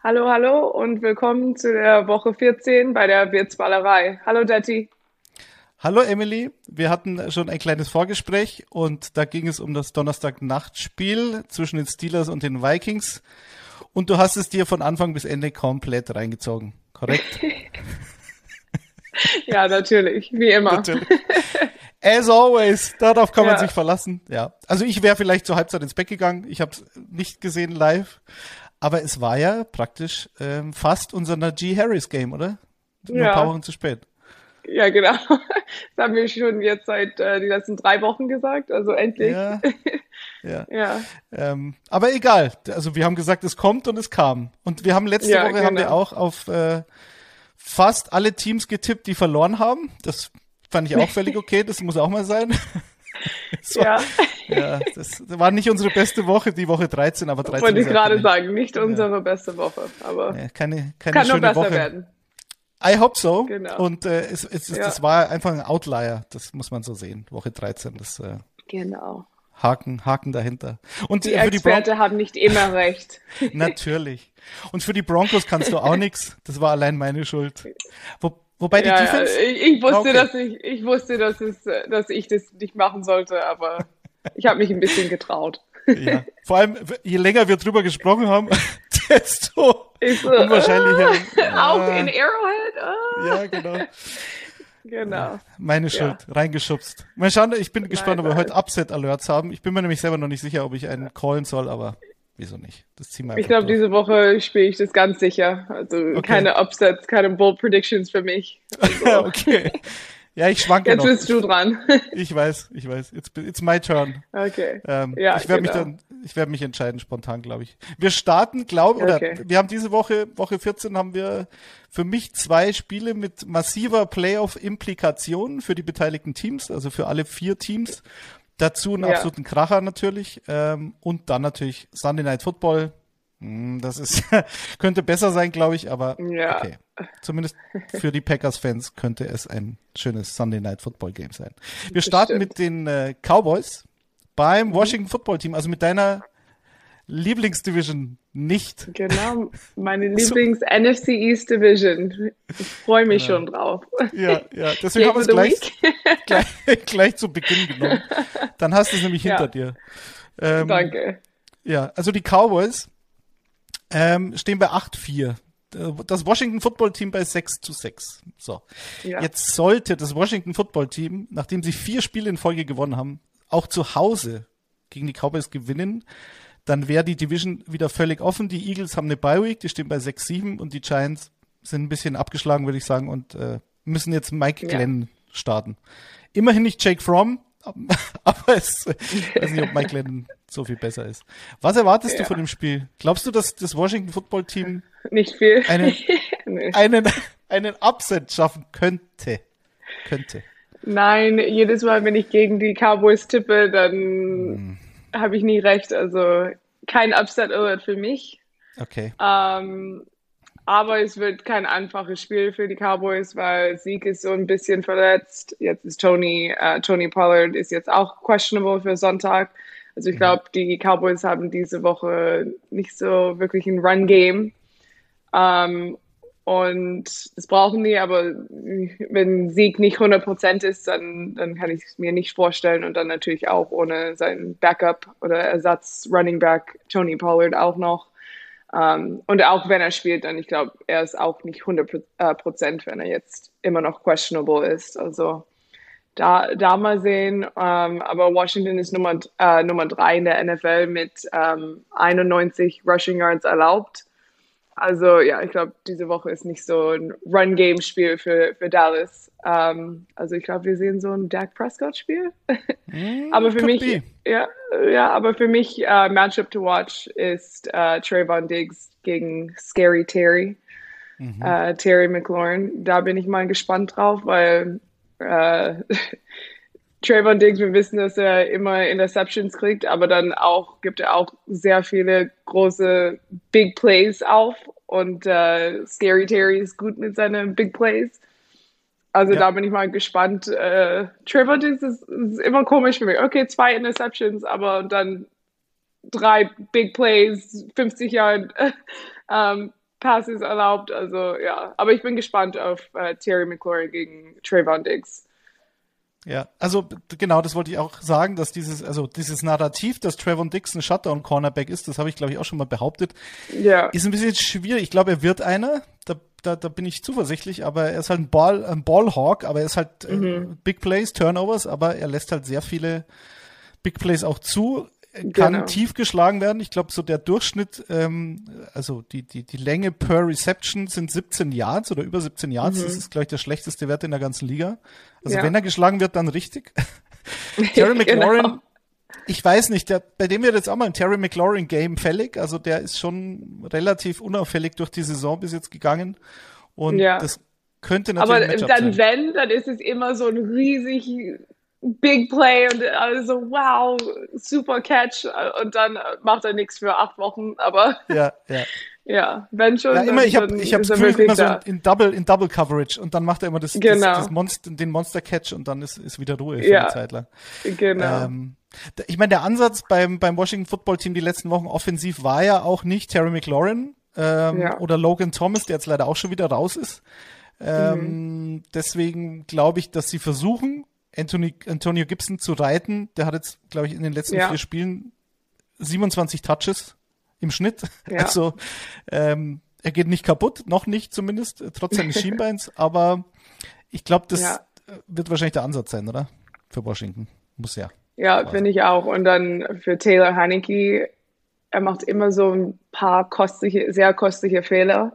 Hallo, hallo und willkommen zu der Woche 14 bei der Wirtsballerei. Hallo, Detti. Hallo Emily, wir hatten schon ein kleines Vorgespräch und da ging es um das Donnerstag-Nachtspiel zwischen den Steelers und den Vikings und du hast es dir von Anfang bis Ende komplett reingezogen, korrekt? ja, natürlich, wie immer. Natürlich. As always, darauf kann ja. man sich verlassen. Ja, also ich wäre vielleicht zur Halbzeit ins Bett gegangen. Ich habe es nicht gesehen live, aber es war ja praktisch ähm, fast unser Najee Harris Game, oder? Nur ja. ein paar Wochen zu spät. Ja, genau. Das haben wir schon jetzt seit äh, die letzten drei Wochen gesagt. Also endlich. Ja. ja. ja. Ähm, aber egal. Also wir haben gesagt, es kommt und es kam. Und wir haben letzte ja, Woche genau. haben wir auch auf äh, fast alle Teams getippt, die verloren haben. Das fand ich auch völlig okay. Das muss auch mal sein. War, ja. ja, das war nicht unsere beste Woche, die Woche 13, aber 13 Wollte ich gerade sagen, nicht unsere ja. beste Woche, aber ja, keine, keine kann schöne nur besser Woche. werden. I hope so. Genau. Und äh, es, es, ja. das war einfach ein Outlier, das muss man so sehen. Woche 13, das äh, genau. Haken, Haken dahinter. Und die äh, Experte haben nicht immer recht. Natürlich. Und für die Broncos kannst du auch nichts. Das war allein meine Schuld. Wo, wobei die ja, Defense. Ja, ich, ich, wusste, okay. dass ich, ich wusste, dass es, dass ich das nicht machen sollte, aber ich habe mich ein bisschen getraut. Ja. Vor allem, je länger wir drüber gesprochen haben, desto ich so, unwahrscheinlicher. Äh, auch in Arrowhead? Oh. Ja, genau. Genau. Meine Schuld, ja. reingeschubst. Mal schauen, ich bin nein, gespannt, ob wir heute Upset-Alerts haben. Ich bin mir nämlich selber noch nicht sicher, ob ich einen callen soll, aber wieso nicht? Das ziehen wir Ich glaube, diese Woche spiele ich das ganz sicher. Also okay. keine Upsets, keine Bold Predictions für mich. Also. okay. Ja, ich schwanke Jetzt noch. bist du dran. ich weiß, ich weiß. It's, it's my turn. Okay. Ähm, ja, ich werde genau. mich dann, ich werde mich entscheiden spontan, glaube ich. Wir starten, glaube oder okay. wir haben diese Woche, Woche 14 haben wir für mich zwei Spiele mit massiver Playoff-Implikation für die beteiligten Teams, also für alle vier Teams. Dazu einen ja. absoluten Kracher natürlich. Ähm, und dann natürlich Sunday Night Football. Hm, das ist, könnte besser sein, glaube ich, aber ja. okay. Zumindest für die Packers-Fans könnte es ein schönes Sunday Night Football Game sein. Wir starten mit den äh, Cowboys beim mhm. Washington Football Team, also mit deiner Lieblingsdivision nicht. Genau, meine Lieblings-NFC East Division. Ich freue mich genau. schon drauf. Ja, ja, deswegen haben wir es gleich, gleich, gleich, zu Beginn genommen. Dann hast du es nämlich hinter ja. dir. Ähm, Danke. Ja, also die Cowboys ähm, stehen bei 8-4 das Washington Football Team bei 6 zu 6. So. Ja. Jetzt sollte das Washington Football Team, nachdem sie vier Spiele in Folge gewonnen haben, auch zu Hause gegen die Cowboys gewinnen, dann wäre die Division wieder völlig offen. Die Eagles haben eine Bye Week, die stehen bei 6-7 und die Giants sind ein bisschen abgeschlagen, würde ich sagen, und äh, müssen jetzt Mike Glenn ja. starten. Immerhin nicht Jake Fromm, aber es, ich weiß nicht, ob Mike Glenn so viel besser ist. Was erwartest ja. du von dem Spiel? Glaubst du, dass das Washington Football Team nicht viel einen, nee. einen, einen Upset schaffen könnte? Könnte. Nein, jedes Mal, wenn ich gegen die Cowboys tippe, dann hm. Habe ich nie recht. Also kein Upset Alert für mich. Okay. Ähm, aber es wird kein einfaches Spiel für die Cowboys, weil Sieg ist so ein bisschen verletzt. Jetzt ist Tony, uh, Tony Pollard ist jetzt auch questionable für Sonntag. Also ich mhm. glaube, die Cowboys haben diese Woche nicht so wirklich ein Run-Game. Ähm, und das brauchen die, aber wenn Sieg nicht 100% ist, dann, dann kann ich es mir nicht vorstellen. Und dann natürlich auch ohne seinen Backup oder Ersatz Running Back Tony Pollard auch noch. Um, ähm, und auch wenn er spielt, dann ich glaube, er ist auch nicht 100 äh, Prozent, wenn er jetzt immer noch questionable ist. Also da, da mal sehen. Um, ähm, aber Washington ist Nummer, äh, Nummer drei in der NFL mit ähm, 91 Rushing Yards erlaubt. Also ja, ich glaube, diese Woche ist nicht so ein Run-Game-Spiel für, für Dallas. Um, also ich glaube, wir sehen so ein Dak Prescott-Spiel. Mm, aber für mich, be. ja, ja, aber für mich uh, Matchup to watch ist uh, Trayvon Diggs gegen Scary Terry, mhm. uh, Terry McLaurin. Da bin ich mal gespannt drauf, weil uh, Trayvon Diggs, wir wissen, dass er immer Interceptions kriegt, aber dann auch gibt er auch sehr viele große Big Plays auf und uh, Scary Terry ist gut mit seinen Big Plays. Also ja. da bin ich mal gespannt. Äh, Trevor Diggs ist, ist, immer komisch für mich. Okay, zwei Interceptions, aber dann drei Big Plays, 50 Yard. ähm, Passes erlaubt. Also ja, aber ich bin gespannt auf äh, Terry McLaurin gegen Trayvon Diggs. Ja, also genau, das wollte ich auch sagen, dass dieses, also dieses Narrativ, dass Trevor Dix ein Shutdown-Cornerback ist, das habe ich glaube ich auch schon mal behauptet, ja. ist ein bisschen schwierig. Ich glaube, er wird einer, da, da, da bin ich zuversichtlich, aber er ist halt ein Ball, ein Ballhawk, aber er ist halt äh, mhm. äh, Big Plays, Turnovers, aber er lässt halt sehr viele Big Plays auch zu kann genau. tief geschlagen werden. Ich glaube, so der Durchschnitt, ähm, also die, die, die Länge per Reception sind 17 Yards oder über 17 Yards. Mhm. Das ist, glaube ich, der schlechteste Wert in der ganzen Liga. Also ja. wenn er geschlagen wird, dann richtig. Terry McLaurin, genau. ich weiß nicht, der, bei dem wird jetzt auch mal ein Terry McLaurin Game fällig. Also der ist schon relativ unauffällig durch die Saison bis jetzt gegangen. Und ja. das könnte natürlich. Aber dann, sein. wenn, dann ist es immer so ein riesig Big Play und alle so, wow, super Catch und dann macht er nichts für acht Wochen, aber ja, ja. ja wenn schon. Ja, immer, ich habe ich hab immer so in Double, in Double Coverage und dann macht er immer das, genau. das, das Monster, den Monster Catch und dann ist, ist wieder Ruhe für ja, eine Zeit lang. Genau. Ähm, ich meine, der Ansatz beim, beim Washington Football Team die letzten Wochen offensiv war ja auch nicht Terry McLaurin ähm, ja. oder Logan Thomas, der jetzt leider auch schon wieder raus ist. Ähm, mhm. Deswegen glaube ich, dass sie versuchen, Anthony, Antonio Gibson zu reiten. Der hat jetzt, glaube ich, in den letzten ja. vier Spielen 27 Touches im Schnitt. Ja. Also ähm, er geht nicht kaputt, noch nicht zumindest, trotz seines Schienbeins, aber ich glaube, das ja. wird wahrscheinlich der Ansatz sein, oder? Für Washington. Muss ja. Ja, finde ich auch. Und dann für Taylor Heineke, er macht immer so ein paar kostliche, sehr kostliche Fehler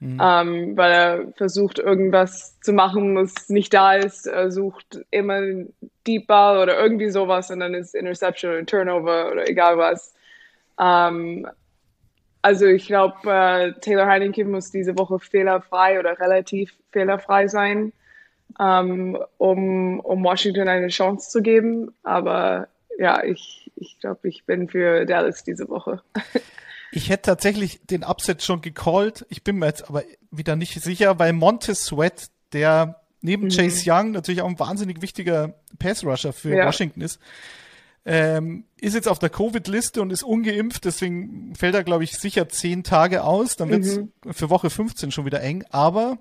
mhm. ähm, weil er versucht, irgendwas zu machen, was nicht da ist. Er sucht immer Deep Ball oder irgendwie sowas und dann ist Interception oder Turnover oder egal was. Ähm, also ich glaube, äh, Taylor Heineken muss diese Woche fehlerfrei oder relativ fehlerfrei sein, ähm, um, um Washington eine Chance zu geben. Aber ja, ich, ich glaube, ich bin für Dallas diese Woche. Ich hätte tatsächlich den Upset schon gecallt. Ich bin mir jetzt aber wieder nicht sicher, weil Montez Sweat, der neben mhm. Chase Young natürlich auch ein wahnsinnig wichtiger Pass-Rusher für ja. Washington ist, ähm, ist jetzt auf der Covid-Liste und ist ungeimpft, deswegen fällt er, glaube ich, sicher zehn Tage aus. Dann wird es mhm. für Woche 15 schon wieder eng. Aber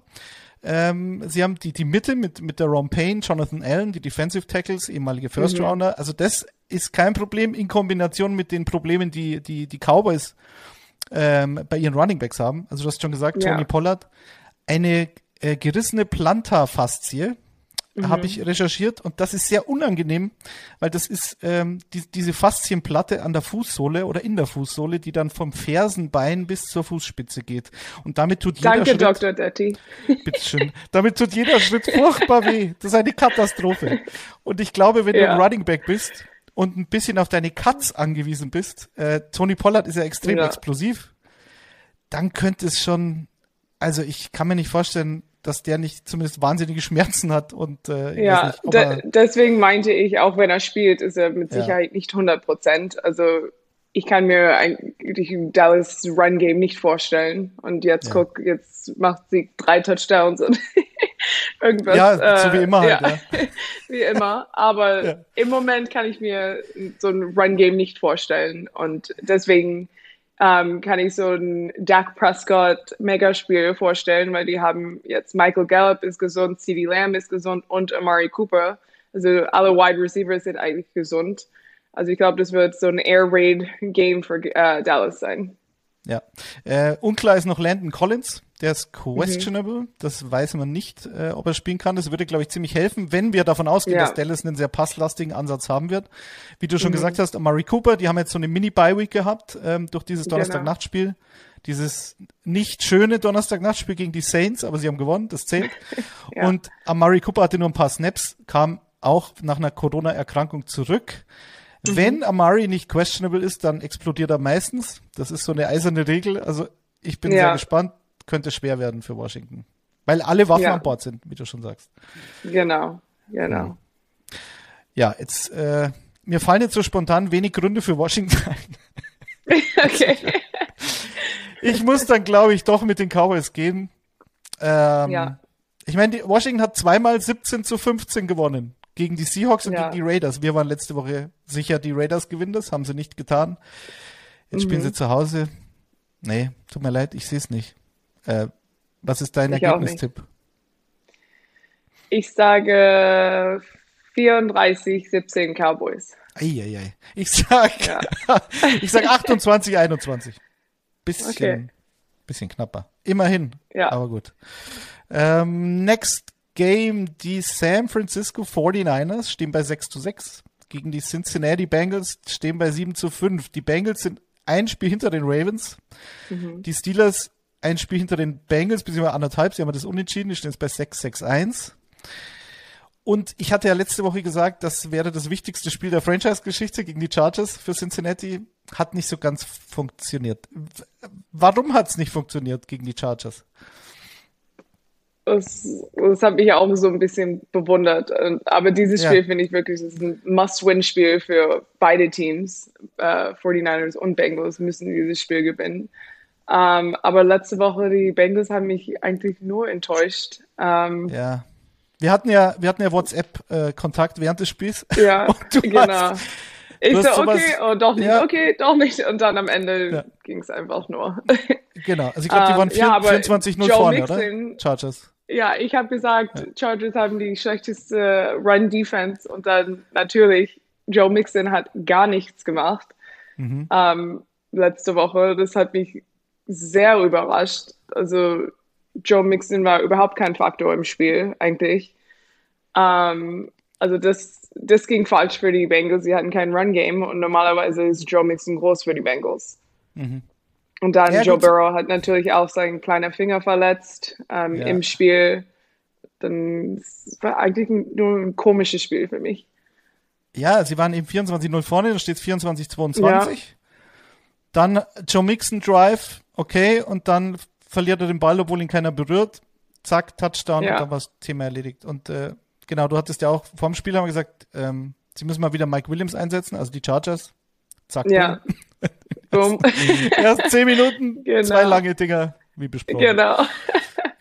ähm, sie haben die, die Mitte mit, mit der Ron Payne, Jonathan Allen, die Defensive Tackles, ehemalige First mhm. Rounder. Also das ist kein Problem in Kombination mit den Problemen, die die, die Cowboys ähm, bei ihren Running Backs haben. Also du hast schon gesagt, ja. Tony Pollard, eine äh, gerissene Plantarfaszie, mhm. habe ich recherchiert und das ist sehr unangenehm, weil das ist ähm, die, diese Faszienplatte an der Fußsohle oder in der Fußsohle, die dann vom Fersenbein bis zur Fußspitze geht. Und damit tut jeder Danke, Schritt. Dr. Detti. Bitteschön. Damit tut jeder Schritt furchtbar weh. Das ist eine Katastrophe. Und ich glaube, wenn ja. du ein Running Back bist und ein bisschen auf deine Cuts angewiesen bist, äh, Tony Pollard ist ja extrem ja. explosiv, dann könnte es schon, also ich kann mir nicht vorstellen, dass der nicht zumindest wahnsinnige Schmerzen hat und äh, ja, nicht, de deswegen meinte ich, auch wenn er spielt, ist er mit Sicherheit ja. nicht 100 Prozent. Also ich kann mir eigentlich ein Dallas Run Game nicht vorstellen. Und jetzt ja. guck, jetzt macht sie drei Touchdowns und irgendwas. Ja, äh, so wie immer. Halt, ja. wie immer. Aber im Moment kann ich mir so ein Run Game nicht vorstellen. Und deswegen ähm, kann ich so ein Dak Prescott Megaspiel vorstellen, weil die haben jetzt Michael Gallup ist gesund, CD Lamb ist gesund und Amari Cooper. Also alle Wide Receivers sind eigentlich gesund. Also ich glaube, das wird so ein Air Raid Game für äh, Dallas sein. Ja. Äh, unklar ist noch Landon Collins. Der ist questionable. Mhm. Das weiß man nicht, äh, ob er spielen kann. Das würde, glaube ich, ziemlich helfen, wenn wir davon ausgehen, ja. dass Dallas einen sehr passlastigen Ansatz haben wird. Wie du schon mhm. gesagt hast, Amari Cooper, die haben jetzt so eine Mini-Bye-Week gehabt ähm, durch dieses genau. Donnerstag-Nachtspiel. Dieses nicht schöne Donnerstag-Nachtspiel gegen die Saints, aber sie haben gewonnen, das zählt. ja. Und Amari Cooper hatte nur ein paar Snaps, kam auch nach einer Corona-Erkrankung zurück. Mhm. Wenn Amari nicht questionable ist, dann explodiert er meistens. Das ist so eine eiserne Regel. Also ich bin ja. sehr gespannt könnte schwer werden für Washington. Weil alle Waffen ja. an Bord sind, wie du schon sagst. Genau, genau. Ja, jetzt, äh, mir fallen jetzt so spontan wenig Gründe für Washington ein. okay. Ich muss dann, glaube ich, doch mit den Cowboys gehen. Ähm, ja. Ich meine, Washington hat zweimal 17 zu 15 gewonnen. Gegen die Seahawks und ja. gegen die Raiders. Wir waren letzte Woche sicher, die Raiders gewinnen das, haben sie nicht getan. Jetzt mhm. spielen sie zu Hause. Nee, tut mir leid, ich sehe es nicht. Äh, was ist dein ich Ergebnistipp? Ich sage 34, 17 Cowboys. Eieiei. Ich sag, ja. ich sag 28, 21. Bisschen, okay. bisschen knapper. Immerhin. Ja. Aber gut. Ähm, next Game, die San Francisco 49ers stehen bei 6 zu 6 gegen die Cincinnati Bengals stehen bei 7 zu 5. Die Bengals sind ein Spiel hinter den Ravens. Mhm. Die Steelers ein Spiel hinter den Bengals, beziehungsweise anderthalb. Sie haben das unentschieden. Die stehen jetzt bei 6-6-1. Und ich hatte ja letzte Woche gesagt, das wäre das wichtigste Spiel der Franchise-Geschichte gegen die Chargers für Cincinnati. Hat nicht so ganz funktioniert. Warum hat es nicht funktioniert gegen die Chargers? Das, das hat mich auch so ein bisschen bewundert. Aber dieses Spiel ja. finde ich wirklich, das ist ein Must-Win-Spiel für beide Teams. Uh, 49ers und Bengals müssen dieses Spiel gewinnen. Ähm, aber letzte Woche, die Bengals haben mich eigentlich nur enttäuscht. Ähm, ja. Wir hatten ja, wir hatten ja WhatsApp-Kontakt äh, während des Spiels. Ja, genau. Hast, ich so, okay, oh, doch nicht, ja. okay, doch nicht. Und dann am Ende ja. ging es einfach nur. Genau, also ich glaube, die waren um, ja, 24-0 vorne, Mixon, oder? Chargers. Ja, ich habe gesagt, ja. Chargers haben die schlechteste Run-Defense und dann natürlich, Joe Mixon hat gar nichts gemacht mhm. ähm, letzte Woche. Das hat mich sehr überrascht. Also Joe Mixon war überhaupt kein Faktor im Spiel eigentlich. Ähm, also das, das ging falsch für die Bengals. Sie hatten kein Run-Game und normalerweise ist Joe Mixon groß für die Bengals. Mhm. Und dann ja, Joe Burrow hat natürlich auch seinen kleinen Finger verletzt ähm, ja. im Spiel. Dann es war eigentlich nur ein komisches Spiel für mich. Ja, sie waren eben 24-0 vorne, da steht 24-22. Ja. Dann Joe Mixon Drive, okay, und dann verliert er den Ball, obwohl ihn keiner berührt. Zack, Touchdown und dann war das Thema erledigt. Und äh, genau, du hattest ja auch vorm Spiel haben wir gesagt, ähm, sie müssen mal wieder Mike Williams einsetzen, also die Chargers. Zack. Ja. Boom. Erst zehn Minuten, genau. zwei lange Dinger, wie besprochen. Genau.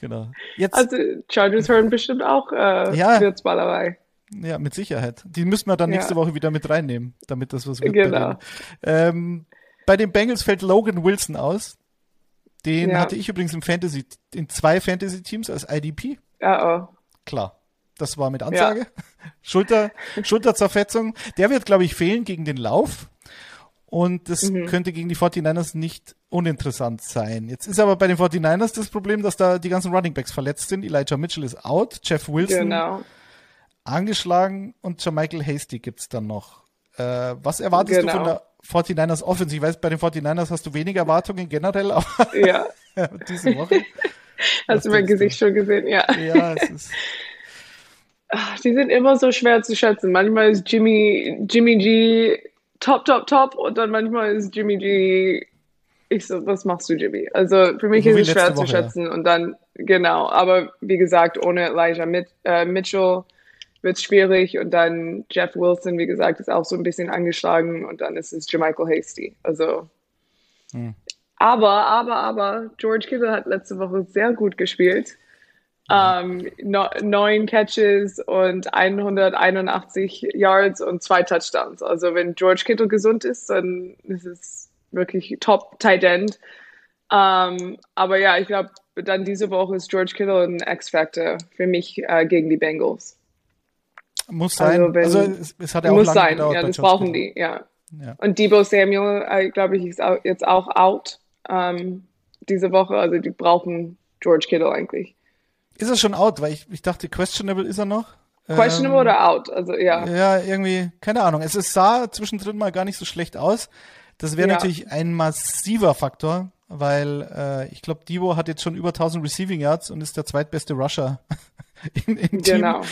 Genau. Jetzt, also Chargers hören bestimmt auch äh, ja, Wirtsballerei. Ja, mit Sicherheit. Die müssen wir dann nächste ja. Woche wieder mit reinnehmen, damit das was wird. Genau. Bei, ähm, bei den Bengals fällt Logan Wilson aus. Den ja. hatte ich übrigens im Fantasy, in zwei Fantasy-Teams als IDP. Ja, oh. Klar. Das war mit Ansage. Ja. Schulter, Schulterzerfetzung. Der wird, glaube ich, fehlen gegen den Lauf. Und das mhm. könnte gegen die 49ers nicht uninteressant sein. Jetzt ist aber bei den 49ers das Problem, dass da die ganzen Running Backs verletzt sind. Elijah Mitchell ist out, Jeff Wilson genau. angeschlagen und Michael Hasty gibt's dann noch. Äh, was erwartest genau. du von der 49ers Offense. Ich weiß, bei den 49ers hast du weniger Erwartungen generell, aber ja. diese Woche. Hast du mein Gesicht schon gesehen, ja. Ja, es ist. die sind immer so schwer zu schätzen. Manchmal ist Jimmy, Jimmy G top, top, top und dann manchmal ist Jimmy G. Ich so, was machst du, Jimmy? Also für mich ist es schwer Woche, zu schätzen ja. und dann, genau. Aber wie gesagt, ohne Elijah Mit, äh, Mitchell wird es schwierig und dann Jeff Wilson, wie gesagt, ist auch so ein bisschen angeschlagen und dann ist es Jermichael Hasty. Also, hm. aber, aber, aber, George Kittle hat letzte Woche sehr gut gespielt. Ähm, no, neun Catches und 181 Yards und zwei Touchdowns. Also wenn George Kittle gesund ist, dann ist es wirklich top Tight End. Ähm, aber ja, ich glaube, dann diese Woche ist George Kittle ein X-Factor für mich äh, gegen die Bengals. Muss sein. Also, wenn, also es, es, hat ja auch muss lange sein. gedauert. Ja, das brauchen die, ja. ja. Und Debo Samuel, äh, glaube ich, ist auch, jetzt auch out ähm, diese Woche. Also die brauchen George Kittle eigentlich. Ist er schon out? Weil ich, ich dachte, questionable ist er noch. Questionable ähm, oder out? Also ja. Ja, irgendwie, keine Ahnung. Es, es sah zwischendrin mal gar nicht so schlecht aus. Das wäre ja. natürlich ein massiver Faktor, weil äh, ich glaube, Debo hat jetzt schon über 1000 Receiving Yards und ist der zweitbeste Rusher im, im Team. Genau.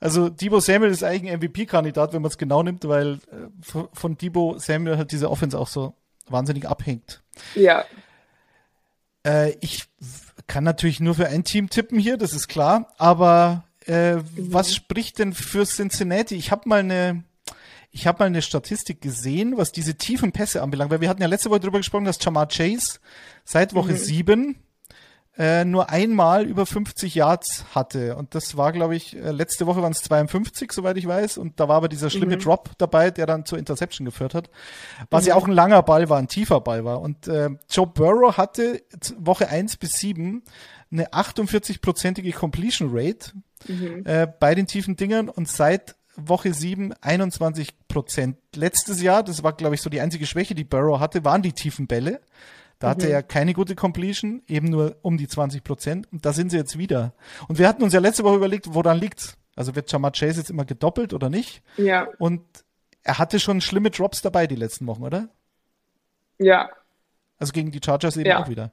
Also Debo Samuel ist eigentlich ein MVP-Kandidat, wenn man es genau nimmt, weil äh, von Debo Samuel halt diese Offense auch so wahnsinnig abhängt. Ja. Äh, ich kann natürlich nur für ein Team tippen hier, das ist klar, aber äh, mhm. was spricht denn für Cincinnati? Ich habe mal eine ich habe mal eine Statistik gesehen, was diese tiefen Pässe anbelangt, weil wir hatten ja letzte Woche darüber gesprochen, dass Jamar Chase seit Woche mhm. sieben äh, nur einmal über 50 Yards hatte. Und das war, glaube ich, äh, letzte Woche waren es 52, soweit ich weiß. Und da war aber dieser schlimme mhm. Drop dabei, der dann zur Interception geführt hat. Was mhm. ja auch ein langer Ball war, ein tiefer Ball war. Und äh, Joe Burrow hatte Woche 1 bis 7 eine 48-prozentige Completion Rate mhm. äh, bei den tiefen Dingern und seit Woche 7 21 Prozent. Letztes Jahr, das war, glaube ich, so die einzige Schwäche, die Burrow hatte, waren die tiefen Bälle. Da hatte mhm. er keine gute Completion, eben nur um die 20 Prozent. Und da sind sie jetzt wieder. Und wir hatten uns ja letzte Woche überlegt, woran liegt's? Also wird Jamar Chase jetzt immer gedoppelt oder nicht? Ja. Und er hatte schon schlimme Drops dabei die letzten Wochen, oder? Ja. Also gegen die Chargers eben ja. auch wieder.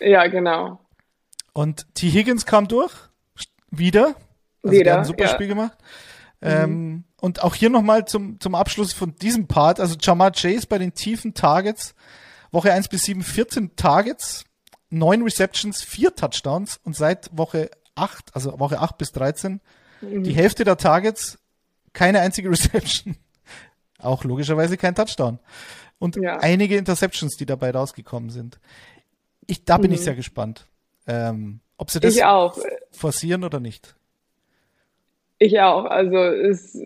Ja, genau. Und T. Higgins kam durch. Wieder. Also wieder. Der hat ein super ja. Spiel gemacht. Mhm. Ähm, und auch hier nochmal zum, zum Abschluss von diesem Part. Also Jamar Chase bei den tiefen Targets Woche 1 bis 7 14 Targets, 9 Receptions, 4 Touchdowns und seit Woche 8, also Woche 8 bis 13, mhm. die Hälfte der Targets, keine einzige Reception. Auch logischerweise kein Touchdown. Und ja. einige Interceptions, die dabei rausgekommen sind. Ich, da bin mhm. ich sehr gespannt. Ähm, ob sie das forcieren oder nicht. Ich auch. Also es,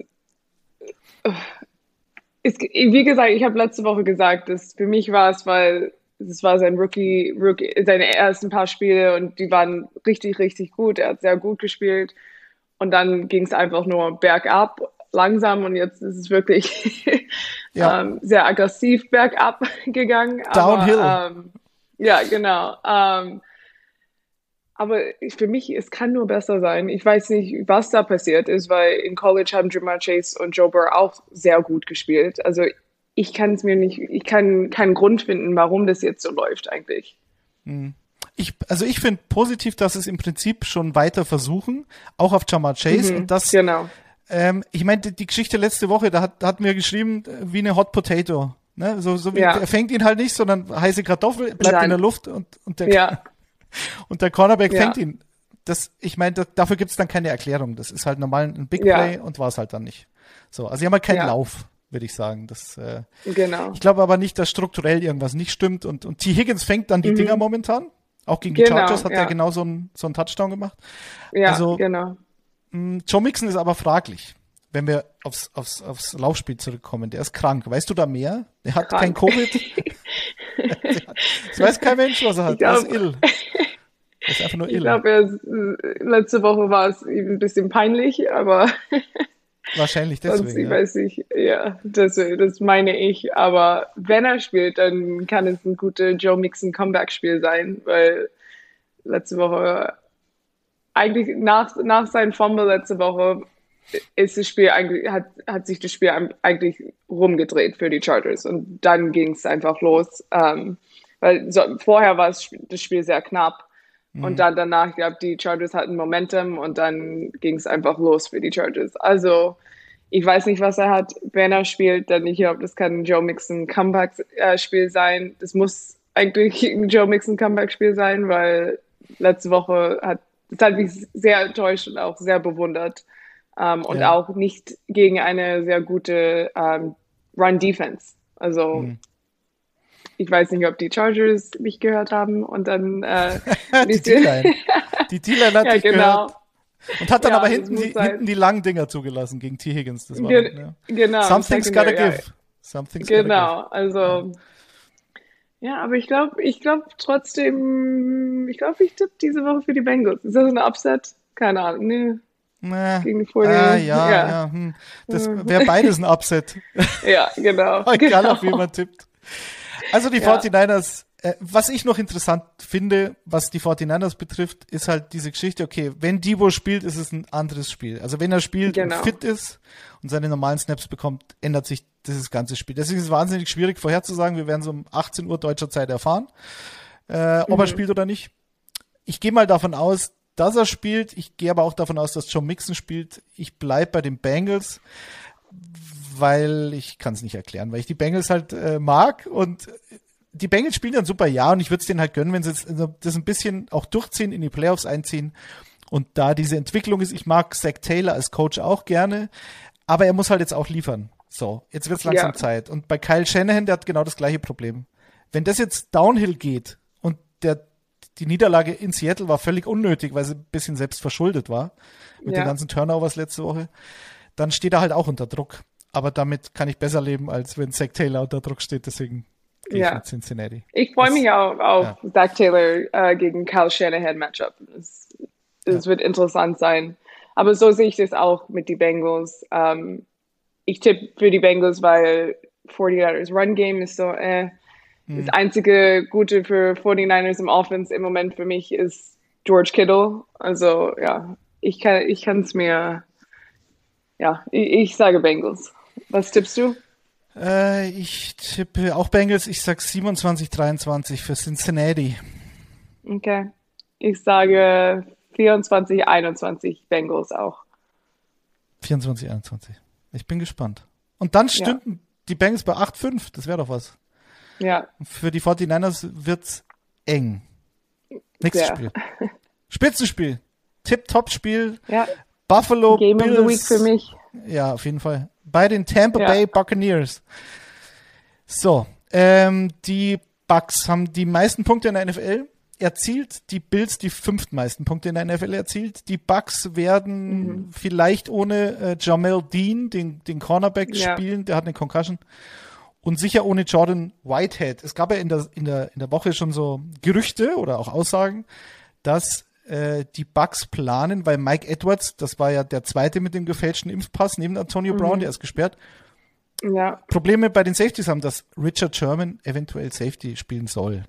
es, wie gesagt, ich habe letzte Woche gesagt, dass für mich war es, weil es war sein Rookie, Rookie, seine ersten paar Spiele und die waren richtig, richtig gut. Er hat sehr gut gespielt. Und dann ging es einfach nur bergab, langsam und jetzt ist es wirklich ja. ähm, sehr aggressiv bergab gegangen. Downhill. Aber, ähm, ja, genau. Ähm, aber für mich, es kann nur besser sein. Ich weiß nicht, was da passiert ist, weil in College haben Jamar Chase und Joe Burr auch sehr gut gespielt. Also ich kann es mir nicht, ich kann keinen Grund finden, warum das jetzt so läuft eigentlich. Hm. Ich, also ich finde positiv, dass es im Prinzip schon weiter versuchen, auch auf Jamar Chase. Mhm, und das, genau. Ähm, ich meine, die Geschichte letzte Woche, da hat, da hat mir geschrieben, wie eine Hot Potato. Ne? So, so wie, ja. er fängt ihn halt nicht, sondern heiße Kartoffel, bleibt Nein. in der Luft und, und der ja. Und der Cornerback ja. fängt ihn. Das, ich meine, da, dafür gibt es dann keine Erklärung. Das ist halt normal ein Big Play ja. und war es halt dann nicht. So, also sie haben halt keinen ja. Lauf, würde ich sagen. Das, äh, genau. Ich glaube aber nicht, dass strukturell irgendwas nicht stimmt. Und, und T. Higgins fängt dann die mhm. Dinger momentan. Auch gegen die genau, Chargers hat er genau so einen so einen Touchdown gemacht. Ja, also, genau. Mh, mm, Joe Mixon ist aber fraglich, wenn wir aufs, aufs, aufs Laufspiel zurückkommen. Der ist krank. Weißt du da mehr? Er hat krank. kein Covid. das weiß kein Mensch, was er hat. Glaub, er ist ill. Ist einfach nur ill. Ich glaube, letzte Woche war es ihm ein bisschen peinlich, aber. Wahrscheinlich deswegen. Sonst, ich ja. weiß nicht, ja, das, das meine ich. Aber wenn er spielt, dann kann es ein gutes Joe Mixon Comeback-Spiel sein, weil letzte Woche, eigentlich nach, nach seinem Fumble letzte Woche, ist das Spiel eigentlich, hat, hat sich das Spiel eigentlich rumgedreht für die Chargers und dann ging es einfach los. Ähm, weil so, vorher war das Spiel sehr knapp mhm. und dann danach, ich glaube, die Chargers hatten Momentum und dann ging es einfach los für die Chargers. Also ich weiß nicht, was er hat, wenn er spielt, dann ich glaube, das kann ein Joe Mixon Comeback-Spiel sein. Das muss eigentlich ein Joe Mixon Comeback-Spiel sein, weil letzte Woche hat, das hat mich sehr enttäuscht und auch sehr bewundert ähm, und ja. auch nicht gegen eine sehr gute ähm, Run-Defense. Also mhm. Ich weiß nicht, ob die Chargers mich gehört haben und dann äh, die D-Line. Die D-Line hat ja, dich genau. gehört. Und hat dann ja, aber hinten die, hinten die langen Dinger zugelassen gegen T. Higgins. Das war Ge ja. Genau. Something's gotta give. Something's genau, gotta give. also ja, aber ich glaube, ich glaube trotzdem, ich glaube, ich tippe diese Woche für die Bengals. Ist das ein Upset? Keine Ahnung. Nee. Nee. Gegen die Ah, ja, ja. ja. Hm. Das wäre beides ein Upset. ja, genau. Egal, genau. auf wie man tippt. Also die ja. 49ers, äh, was ich noch interessant finde, was die 49ers betrifft, ist halt diese Geschichte, okay, wenn Debo spielt, ist es ein anderes Spiel. Also wenn er spielt genau. und fit ist und seine normalen Snaps bekommt, ändert sich dieses ganze Spiel. Deswegen ist es wahnsinnig schwierig vorherzusagen. Wir werden so um 18 Uhr deutscher Zeit erfahren, äh, ob mhm. er spielt oder nicht. Ich gehe mal davon aus, dass er spielt. Ich gehe aber auch davon aus, dass Joe Mixon spielt. Ich bleibe bei den Bengals, weil ich kann es nicht erklären, weil ich die Bengals halt äh, mag und die Bengals spielen ein super Jahr und ich würde es denen halt gönnen, wenn sie also das ein bisschen auch durchziehen, in die Playoffs einziehen und da diese Entwicklung ist. Ich mag Zach Taylor als Coach auch gerne, aber er muss halt jetzt auch liefern. So, jetzt wird es langsam ja. Zeit. Und bei Kyle Shanahan, der hat genau das gleiche Problem. Wenn das jetzt downhill geht und der die Niederlage in Seattle war völlig unnötig, weil sie ein bisschen selbst verschuldet war mit ja. den ganzen Turnovers letzte Woche. Dann steht er halt auch unter Druck. Aber damit kann ich besser leben, als wenn Zach Taylor unter Druck steht. Deswegen gehe ja. ich mit Cincinnati. Ich freue mich auch auf ja. Zach Taylor äh, gegen Kyle Shanahan Matchup. Es, es wird interessant sein. Aber so sehe ich das auch mit den Bengals. Ähm, ich tippe für die Bengals, weil 49ers Run Game ist so, äh, das hm. einzige Gute für 49ers im Offense im Moment für mich ist George Kittle. Also ja, ich kann ich es mir, ja, ich, ich, sage Bengals. Was tippst du? Äh, ich tippe auch Bengals. Ich sage 27-23 für Cincinnati. Okay. Ich sage 24-21 Bengals auch. 24-21. Ich bin gespannt. Und dann stünden ja. die Bengals bei 8-5. Das wäre doch was. Ja. Für die 49ers wird's eng. Nächstes ja. Spiel. Spitzenspiel. Tip-Top-Spiel. Ja. Buffalo Game Bills. of the Week für mich. Ja, auf jeden Fall. Bei den Tampa ja. Bay Buccaneers. So, ähm, die Bucks haben die meisten Punkte in der NFL erzielt, die Bills die fünftmeisten Punkte in der NFL erzielt. Die Bucks werden mhm. vielleicht ohne äh, Jamel Dean, den, den Cornerback, ja. spielen, der hat eine Concussion und sicher ohne Jordan Whitehead. Es gab ja in der, in der, in der Woche schon so Gerüchte oder auch Aussagen, dass äh, die Bucks planen, weil Mike Edwards, das war ja der zweite mit dem gefälschten Impfpass neben Antonio mhm. Brown, der ist gesperrt. Ja. Probleme bei den Safeties haben, dass Richard Sherman eventuell Safety spielen soll.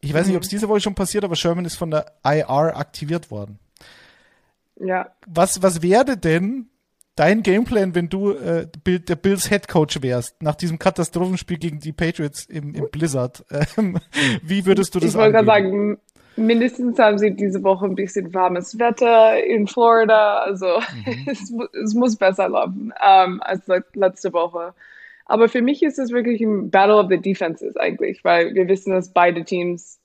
Ich weiß mhm. nicht, ob es diese Woche schon passiert, aber Sherman ist von der IR aktiviert worden. Ja. Was, was wäre denn, dein Gameplan, wenn du äh, der Bills Head Coach wärst, nach diesem Katastrophenspiel gegen die Patriots im, im Blizzard, ähm, wie würdest du das Ich wollte gerade sagen, mindestens haben sie diese Woche ein bisschen warmes Wetter in Florida, also mhm. es, es, muss besser laufen ähm, als letzte Woche. Aber für mich ist es wirklich ein Battle of the Defenses eigentlich, weil wir wissen, dass beide Teams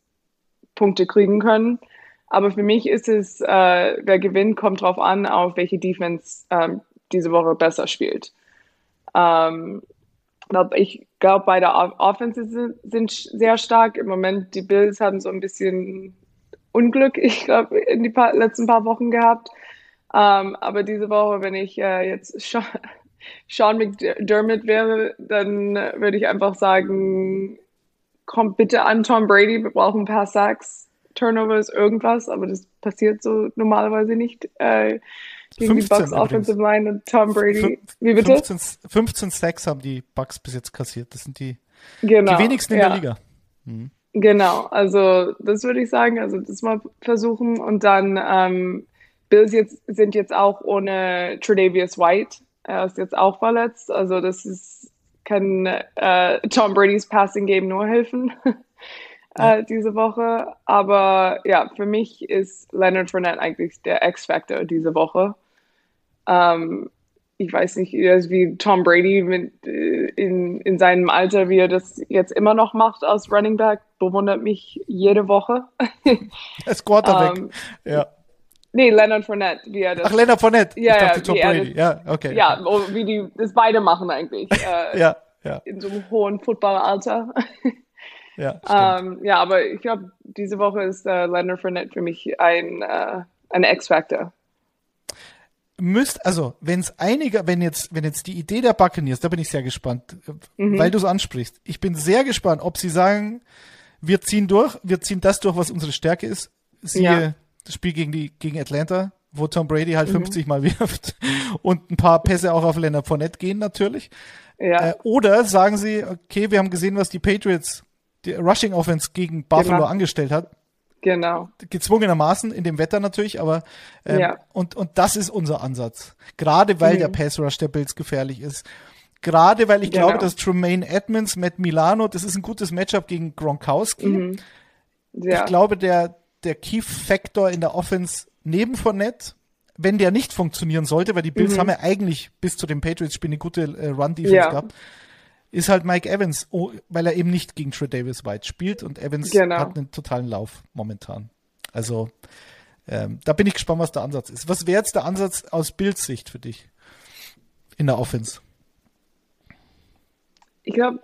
Punkte kriegen können. Aber für mich ist es, äh, der Gewinn kommt drauf an, auf welche Defense ähm, diese Woche besser spielt. Ähm, ich glaube, beide Offenses sind, sind, sehr stark. Im Moment, die Bills haben so ein bisschen Unglück, ich glaube, in die paar, letzten paar Wochen gehabt. Ähm, aber diese Woche, wenn ich äh, jetzt Sean, Sean McDermott wäre, dann würde ich einfach sagen, kommt bitte an Tom Brady, wir brauchen ein paar Sacks, Turnovers, irgendwas, aber das passiert so normalerweise nicht. Äh, gegen die Bucks Offensive Line und Tom Brady. Wie bitte? 15, 15 Sacks haben die Bucks bis jetzt kassiert. Das sind die, genau, die wenigsten in ja. der Liga. Mhm. Genau, also das würde ich sagen, also das mal versuchen und dann ähm, Bills jetzt sind jetzt auch ohne Tredavious White, er ist jetzt auch verletzt, also das ist kann äh, Tom Brady's Passing Game nur helfen äh, diese Woche. Aber ja, für mich ist Leonard Fournette eigentlich der X-Factor diese Woche. Ähm, ich weiß nicht, wie Tom Brady mit, äh, in, in seinem Alter, wie er das jetzt immer noch macht als Running Back, bewundert mich jede Woche. Als Quarterback, um, ähm, ja. Nee, Leonard Fournette, wie er das. Ach, Leonard Fournette. Ja, ich dachte Tom Brady. Das, ja, okay. Ja, wie die das beide machen eigentlich. Äh, ja, ja. In so einem hohen Footballalter. ja, ähm, ja, aber ich glaube, diese Woche ist äh, Leonard Fournette für mich ein, äh, ein X-Factor müsst, also wenn es einige, wenn jetzt, wenn jetzt die Idee der Buccaneers, da bin ich sehr gespannt, mhm. weil du es ansprichst. Ich bin sehr gespannt, ob sie sagen, wir ziehen durch, wir ziehen das durch, was unsere Stärke ist. Siehe ja. das Spiel gegen die gegen Atlanta, wo Tom Brady halt mhm. 50 Mal wirft und ein paar Pässe auch auf Leonard Fournette gehen natürlich. Ja. Äh, oder sagen sie, okay, wir haben gesehen, was die Patriots, die Rushing Offense gegen Buffalo genau. angestellt hat. Genau. Gezwungenermaßen in dem Wetter natürlich, aber ähm, ja. und, und das ist unser Ansatz. Gerade weil mhm. der Pass Rush der Bills gefährlich ist. Gerade weil ich genau. glaube, dass Tremaine Edmonds, Matt Milano, das ist ein gutes Matchup gegen Gronkowski. Mhm. Ja. Ich glaube, der, der Key Factor in der Offense neben Fournette, wenn der nicht funktionieren sollte, weil die Bills mhm. haben ja eigentlich bis zu dem Patriots-Spiel eine gute äh, Run-Defense ja. gehabt, ist halt Mike Evans, oh, weil er eben nicht gegen Trey Davis White spielt und Evans genau. hat einen totalen Lauf momentan. Also ähm, da bin ich gespannt, was der Ansatz ist. Was wäre jetzt der Ansatz aus Bildsicht für dich in der Offense? Ich glaube,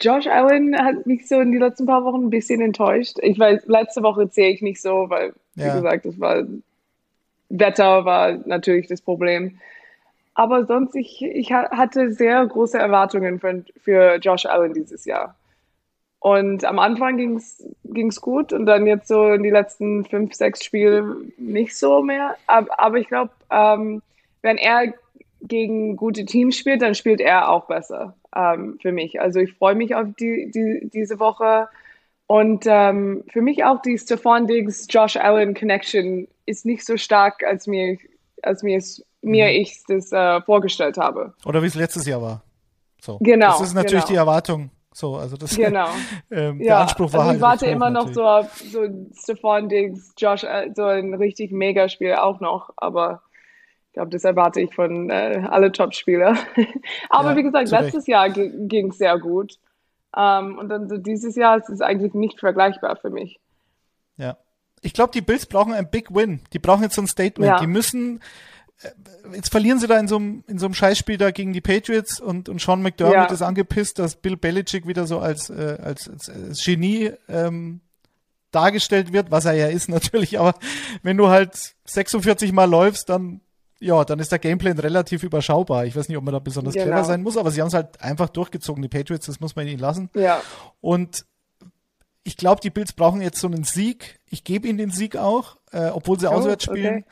Josh Allen hat mich so in die letzten paar Wochen ein bisschen enttäuscht. Ich weiß, letzte Woche zähle ich nicht so, weil, wie ja. gesagt, das war Wetter war natürlich das Problem. Aber sonst, ich, ich hatte sehr große Erwartungen für, für Josh Allen dieses Jahr. Und am Anfang ging es gut und dann jetzt so in die letzten fünf, sechs Spiele nicht so mehr. Aber, aber ich glaube, ähm, wenn er gegen gute Teams spielt, dann spielt er auch besser ähm, für mich. Also ich freue mich auf die, die, diese Woche. Und ähm, für mich auch die Stephon Diggs, Josh Allen Connection ist nicht so stark, als mir, als mir, mir mhm. ich das äh, vorgestellt habe. Oder wie es letztes Jahr war. So. Genau. Das ist natürlich genau. die Erwartung. So, also das genau. ähm, der ja, Anspruch war also ich halt warte immer noch so auf so Stephon Diggs, Josh, äh, so ein richtig Megaspiel auch noch, aber ich glaube, das erwarte ich von äh, alle Top-Spieler. Aber ja, wie gesagt, letztes Jahr ging es sehr gut. Um, ähm, und dann so dieses Jahr ist es eigentlich nicht vergleichbar für mich. Ja. Ich glaube, die Bills brauchen ein Big Win. Die brauchen jetzt so ein Statement. Ja. Die müssen, jetzt verlieren sie da in so einem, in so einem Scheißspiel da gegen die Patriots und, und Sean McDermott ja. ist angepisst, dass Bill Belichick wieder so als, äh, als, als, als Genie ähm, dargestellt wird, was er ja ist natürlich, aber wenn du halt 46 Mal läufst, dann ja, dann ist der Gameplan relativ überschaubar. Ich weiß nicht, ob man da besonders genau. clever sein muss, aber sie haben es halt einfach durchgezogen, die Patriots, das muss man ihnen lassen. Ja. Und ich glaube, die Bills brauchen jetzt so einen Sieg. Ich gebe ihnen den Sieg auch, äh, obwohl sie oh, auswärts spielen. Okay.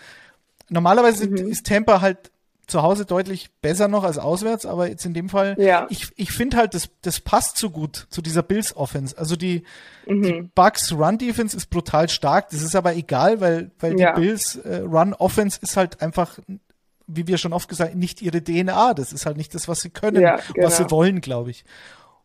Normalerweise mhm. ist Tampa halt zu Hause deutlich besser noch als auswärts, aber jetzt in dem Fall, ja. ich, ich finde halt, das, das passt so gut zu dieser Bills Offense. Also die, mhm. die Bucks Run Defense ist brutal stark. Das ist aber egal, weil, weil die ja. Bills äh, Run Offense ist halt einfach, wie wir schon oft gesagt, nicht ihre DNA. Das ist halt nicht das, was sie können, ja, genau. was sie genau. wollen, glaube ich.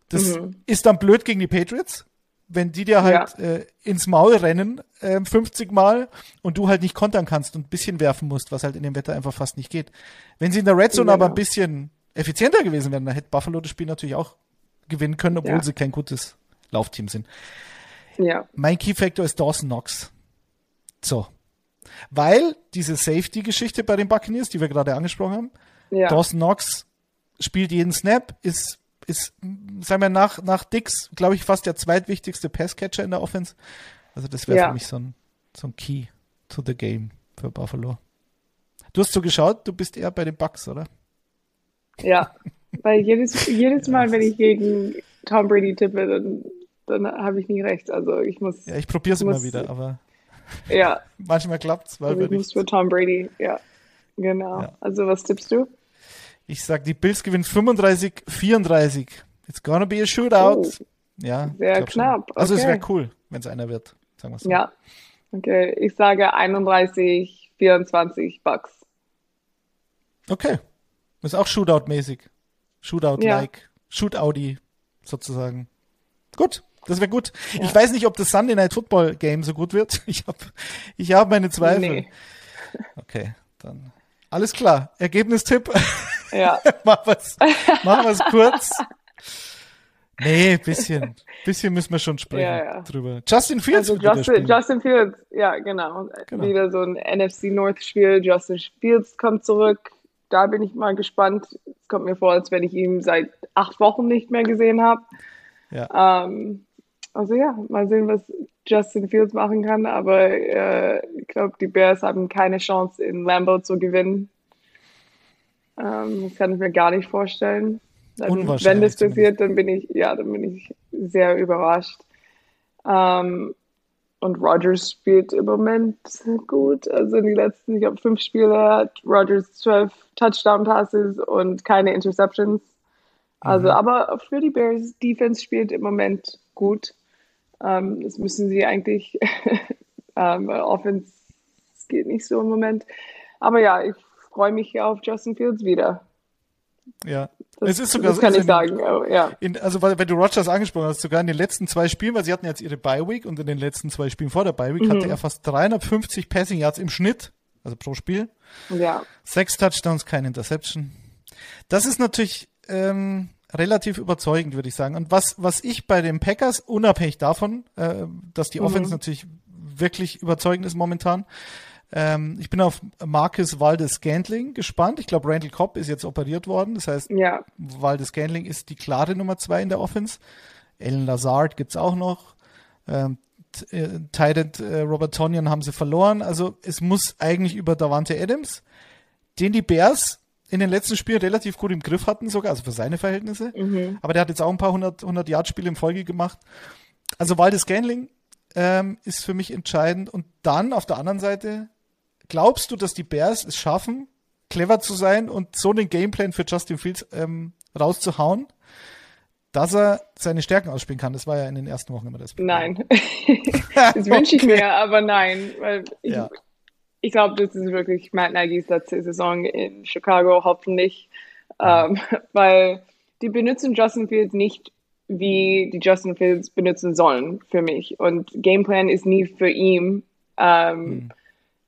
Das mhm. ist dann blöd gegen die Patriots, wenn die dir halt ja. äh, ins Maul rennen äh, 50 Mal und du halt nicht kontern kannst und ein bisschen werfen musst, was halt in dem Wetter einfach fast nicht geht. Wenn sie in der Red Zone genau. aber ein bisschen effizienter gewesen wären, dann hätte Buffalo das Spiel natürlich auch gewinnen können, obwohl ja. sie kein gutes Laufteam sind. Ja. Mein Key Factor ist Dawson Knox. So. Weil diese Safety-Geschichte bei den Buccaneers, die wir gerade angesprochen haben, ja. Dawson Knox spielt jeden Snap, ist ist, sagen wir, nach, nach Dix, glaube ich, fast der zweitwichtigste Passcatcher in der Offense. Also das wäre ja. für mich so ein, so ein Key to the game für Buffalo. Du hast so geschaut, du bist eher bei den Bucks, oder? Ja, weil jedes, jedes Mal, wenn ich gegen Tom Brady tippe, dann, dann habe ich nie recht. Also ich muss. Ja, ich probiere es immer wieder, aber. Ja. manchmal klappt es, weil also wir nicht. für Tom Brady, ja. Genau. Ja. Also was tippst du? Ich sag, die Bills gewinnen 35, 34. It's gonna be a shootout. Oh, ja. Sehr knapp. Okay. Also es wäre cool, wenn es einer wird, sagen wir so. Ja. Okay, ich sage 31, 24 Bucks. Okay. Ist auch Shootout-mäßig. Shootout-like. Ja. Shootout sozusagen. Gut. Das wäre gut. Ja. Ich weiß nicht, ob das Sunday Night Football Game so gut wird. Ich habe ich hab meine Zweifel. Nee. Okay, dann alles klar. Ergebnistipp. Ja. machen wir es kurz. Nee, bisschen. Bisschen müssen wir schon sprechen ja, ja. drüber. Justin Fields. Also Justin, Justin Fields, ja, genau. genau. Wieder so ein NFC North Spiel. Justin Fields kommt zurück. Da bin ich mal gespannt. Es kommt mir vor, als wenn ich ihn seit acht Wochen nicht mehr gesehen habe. Ja. Ähm, also ja, mal sehen, was Justin Fields machen kann. Aber äh, ich glaube, die Bears haben keine Chance, in Lambeau zu gewinnen. Ähm, das kann ich mir gar nicht vorstellen. Dann, wenn das passiert, dann bin ich, ja, dann bin ich sehr überrascht. Ähm, und Rogers spielt im Moment gut. Also in den letzten, ich glaube, fünf Spiele hat Rogers zwölf Touchdown-Passes und keine Interceptions. Also, mhm. aber für die Bears Defense spielt im Moment gut. Ähm, das müssen sie eigentlich. ähm, Offense geht nicht so im Moment. Aber ja, ich freue mich auf Justin Fields wieder. Ja, das, es ist sogar das kann ich sagen, ja. In, also weil, weil du Rogers angesprochen hast, sogar in den letzten zwei Spielen, weil sie hatten jetzt ihre Bye Week und in den letzten zwei Spielen vor der Bye Week mhm. hatte er fast 350 Passing Yards im Schnitt, also pro Spiel. Ja. Sechs Touchdowns, keine Interception. Das ist natürlich ähm, relativ überzeugend, würde ich sagen. Und was was ich bei den Packers unabhängig davon, äh, dass die mhm. Offense natürlich wirklich überzeugend ist momentan, Ähm, ich bin auf Marcus Waldes Scantling gespannt. Ich glaube, Randall Cobb ist jetzt operiert worden. Das heißt, ja. Waldes Scantling ist die klare Nummer zwei in der Offense. Ellen Lazard gibt's auch noch. Ähm, äh, Tident äh, Robert Tonyan haben sie verloren. Also es muss eigentlich über Davante Adams, den die Bears in den letzten Spielen relativ gut im Griff hatten, sogar, also für seine Verhältnnisse. Mhm. Aber der hat jetzt auch ein paar 100, 100 Yard Spiele in Folge gemacht. Also Waldes Scanling ähm, ist für mich entscheidend. Und dann auf der anderen Seite, glaubst du, dass die Bears es schaffen, clever zu sein und so den Gameplan für Justin Fields ähm, rauszuhauen, dass er seine Stärken ausspielen kann? Das war ja in den ersten Wochen immer das Problem. Nein. das wünsche ich mir, aber nein. Weil ich, ja ich glaube, das ist wirklich Matt Nagy's letzte Saison in Chicago, hoffentlich, ähm, weil die benutzen Justin Fields nicht, wie die Justin Fields benutzen sollen für mich. Und Gameplan ist nie für ihn. Ähm, mhm.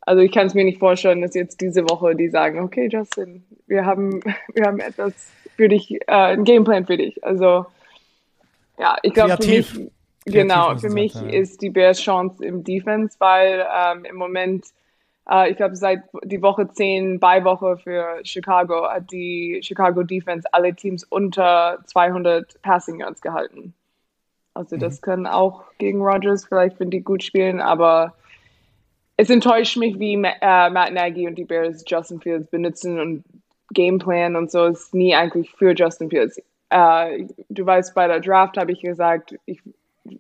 Also ich kann es mir nicht vorstellen, dass jetzt diese Woche die sagen, okay, Justin, wir haben, wir haben etwas für dich, äh, ein Gameplan für dich. Also ja, ich glaube für mich, genau, für mich sein, ja. ist die Bears Chance im Defense, weil ähm, im Moment Uh, ich glaube, seit die Woche 10 Beiwoche für Chicago hat die Chicago Defense alle Teams unter 200 Passing Yards gehalten. Also das mhm. können auch gegen Rodgers vielleicht, wenn die gut spielen, aber es enttäuscht mich, wie äh, Matt Nagy und die Bears Justin Fields benutzen und Gameplan und so ist nie eigentlich für Justin Fields. Äh, du weißt, bei der Draft habe ich gesagt, ich,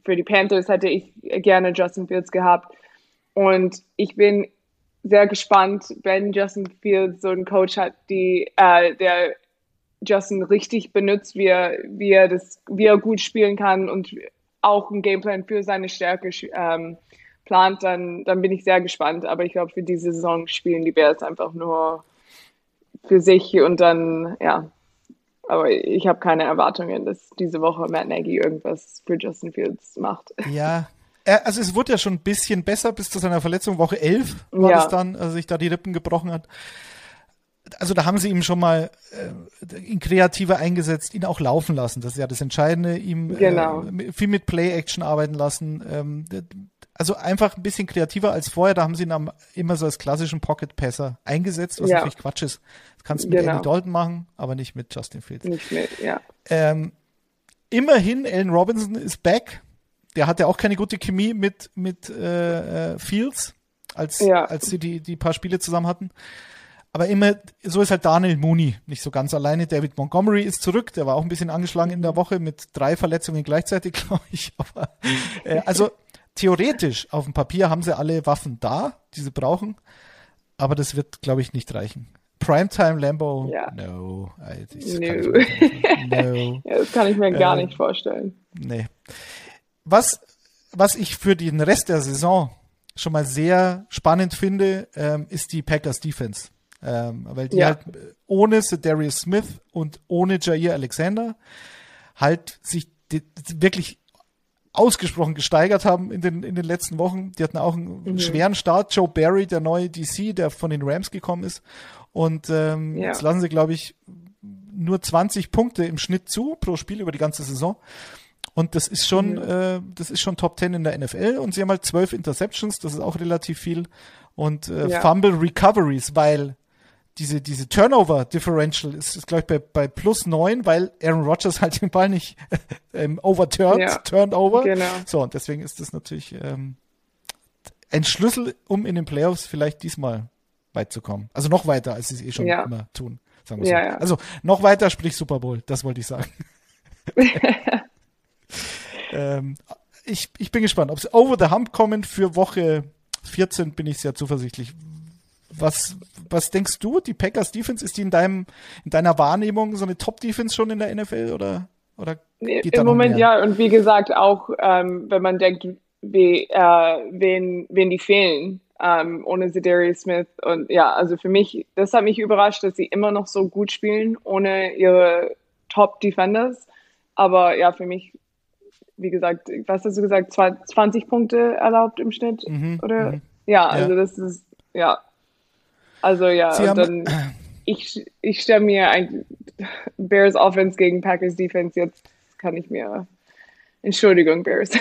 für die Panthers hätte ich gerne Justin Fields gehabt und ich bin sehr gespannt, wenn Justin Fields so einen Coach hat, die, äh, der Justin richtig benutzt, wie er, wie er das, wie er gut spielen kann und auch einen Gameplan für seine Stärke ähm, plant, dann, dann bin ich sehr gespannt. Aber ich glaube, für diese Saison spielen die Bears einfach nur für sich und dann, ja. Aber ich habe keine Erwartungen, dass diese Woche Matt Nagy irgendwas für Justin Fields macht. Ja, also es wurde ja schon ein bisschen besser bis zu seiner Verletzung. Woche 11 war ja. das dann, als sich da die Rippen gebrochen hat. Also da haben sie ihm schon mal äh, ihn kreativer eingesetzt, ihn auch laufen lassen. Das ist ja das Entscheidende, ihm äh, genau. äh, viel mit Play-Action arbeiten lassen. Ähm, also einfach ein bisschen kreativer als vorher. Da haben sie ihn am, immer so als klassischen Pocket-Passer eingesetzt, was ja. natürlich Quatsch ist. Das kannst du mit genau. Andy Dalton machen, aber nicht mit Justin Fields. Nicht mit, ja. Ähm, immerhin, Allen Robinson ist back der hatte auch keine gute Chemie mit, mit äh, äh, Fields, als, ja. als sie die, die paar Spiele zusammen hatten. Aber immer, so ist halt Daniel Mooney nicht so ganz alleine. David Montgomery ist zurück, der war auch ein bisschen angeschlagen in der Woche mit drei Verletzungen gleichzeitig, glaube ich. Aber, äh, also theoretisch auf dem Papier haben sie alle Waffen da, die sie brauchen. Aber das wird, glaube ich, nicht reichen. Primetime Lambo, ja. no. Das no. no. ja, das kann ich mir gar äh, nicht vorstellen. Nee was, was ich für den Rest der Saison schon mal sehr spannend finde, ähm, ist die Packers Defense. Ähm, weil die ja. halt ohne Darius Smith und ohne Jair Alexander halt sich die, wirklich ausgesprochen gesteigert haben in den, in den letzten Wochen. Die hatten auch einen mhm. schweren Start. Joe Barry, der neue DC, der von den Rams gekommen ist. Und ähm, ja. jetzt lassen sie, glaube ich, nur 20 Punkte im Schnitt zu pro Spiel über die ganze Saison. Und das ist schon, mhm. äh, das ist schon Top 10 in der NFL und sie haben halt zwölf Interceptions, das ist auch relativ viel. Und äh, ja. Fumble Recoveries, weil diese, diese Turnover Differential ist, ist glaube ich, bei, bei plus neun, weil Aaron Rodgers halt den Ball nicht ähm, overturned, ja. turned over. Genau. So, und deswegen ist das natürlich ähm, ein Schlüssel, um in den Playoffs vielleicht diesmal weit zu kommen. Also noch weiter, als sie es eh schon ja. immer tun. Sagen wir so. Ja, also noch weiter, sprich Super Bowl, das wollte ich sagen. ähm, ich, ich bin gespannt, ob sie over the hump kommen für Woche 14, bin ich sehr zuversichtlich. Was, was denkst du, die Packers Defense, ist die in deinem, in deiner Wahrnehmung so eine Top Defense schon in der NFL oder, oder geht Im Moment mehr? ja, und wie gesagt, auch ähm, wenn man denkt, wie, äh, wen, wen die fehlen, ähm, ohne Zedarius Smith. Und ja, also für mich, das hat mich überrascht, dass sie immer noch so gut spielen, ohne ihre Top Defenders. Aber ja, für mich wie gesagt, was hast du gesagt, 20 Punkte erlaubt im Schnitt? Mhm, oder? Mhm. Ja, also ja. das ist, ja. Also ja, Sie dann, ich, ich stelle mir ein Bears Offense gegen Packers Defense, jetzt kann ich mir, Entschuldigung, Bears.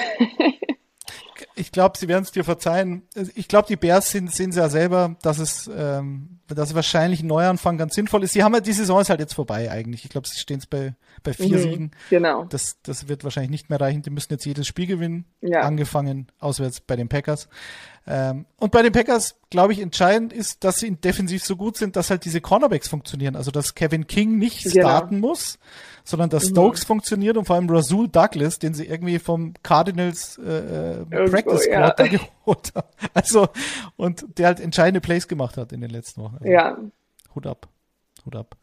ich glaube, sie werden es dir verzeihen. Ich glaube, die Bears sind, sehen sie ja selber, dass es, ähm, dass wahrscheinlich ein Neuanfang ganz sinnvoll ist. Sie haben ja, die Saison ist halt jetzt vorbei eigentlich. Ich glaube, sie stehen es bei, bei vier mhm, Siegen. Genau. Das, das wird wahrscheinlich nicht mehr reichen. Die müssen jetzt jedes Spiel gewinnen. Ja. Angefangen auswärts bei den Packers. Ähm, und bei den Packers, glaube ich, entscheidend ist, dass sie defensiv so gut sind, dass halt diese Cornerbacks funktionieren. Also, dass Kevin King nicht genau. starten muss, sondern dass mhm. Stokes funktioniert und vor allem Rasul Douglas, den sie irgendwie vom Cardinals äh, äh Practice Squad ja. geholt haben. Also, und der halt entscheidende Plays gemacht hat in den letzten Wochen. Also, ja. Hut ab. Hut ab.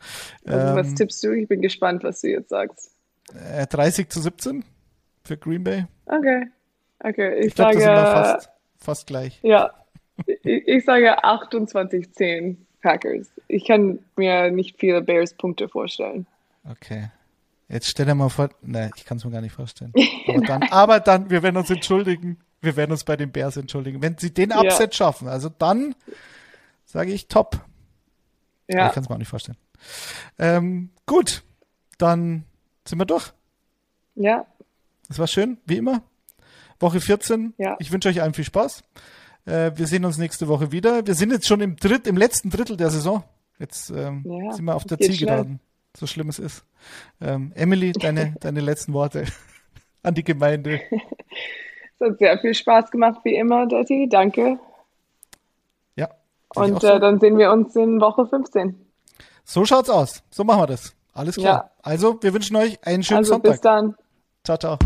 Also, ähm, was tippst du? Ich bin gespannt, was du jetzt sagst. Äh, 30 zu 17 für Green Bay. Okay. Okay, ich, ich glaub, sage fast gleich. Ja, ich, ich sage 28-10 Packers. Ich kann mir nicht viele Bears-Punkte vorstellen. Okay. Jetzt stell dir mal vor, ne, ich kann es mir gar nicht vorstellen. Aber dann, aber dann, wir werden uns entschuldigen. Wir werden uns bei den Bears entschuldigen. Wenn sie den Upset ja. schaffen, also dann sage ich top. Ja. Aber ich kann es mir auch nicht vorstellen. Ähm, gut, dann sind wir durch. Ja. Das war schön, wie immer. Woche 14. Ja. Ich wünsche euch allen viel Spaß. Äh, wir sehen uns nächste Woche wieder. Wir sind jetzt schon im, Dritt, im letzten Drittel der Saison. Jetzt ähm, ja, sind wir auf der Zielgeraden. So schlimm es ist. Ähm, Emily, deine, deine letzten Worte an die Gemeinde. Es hat sehr viel Spaß gemacht, wie immer, Detti. Danke. Und so. äh, dann sehen wir uns in Woche 15. So schaut's aus. So machen wir das. Alles klar. Ja. Also, wir wünschen euch einen schönen also, Sonntag. Bis dann. Ciao, ciao.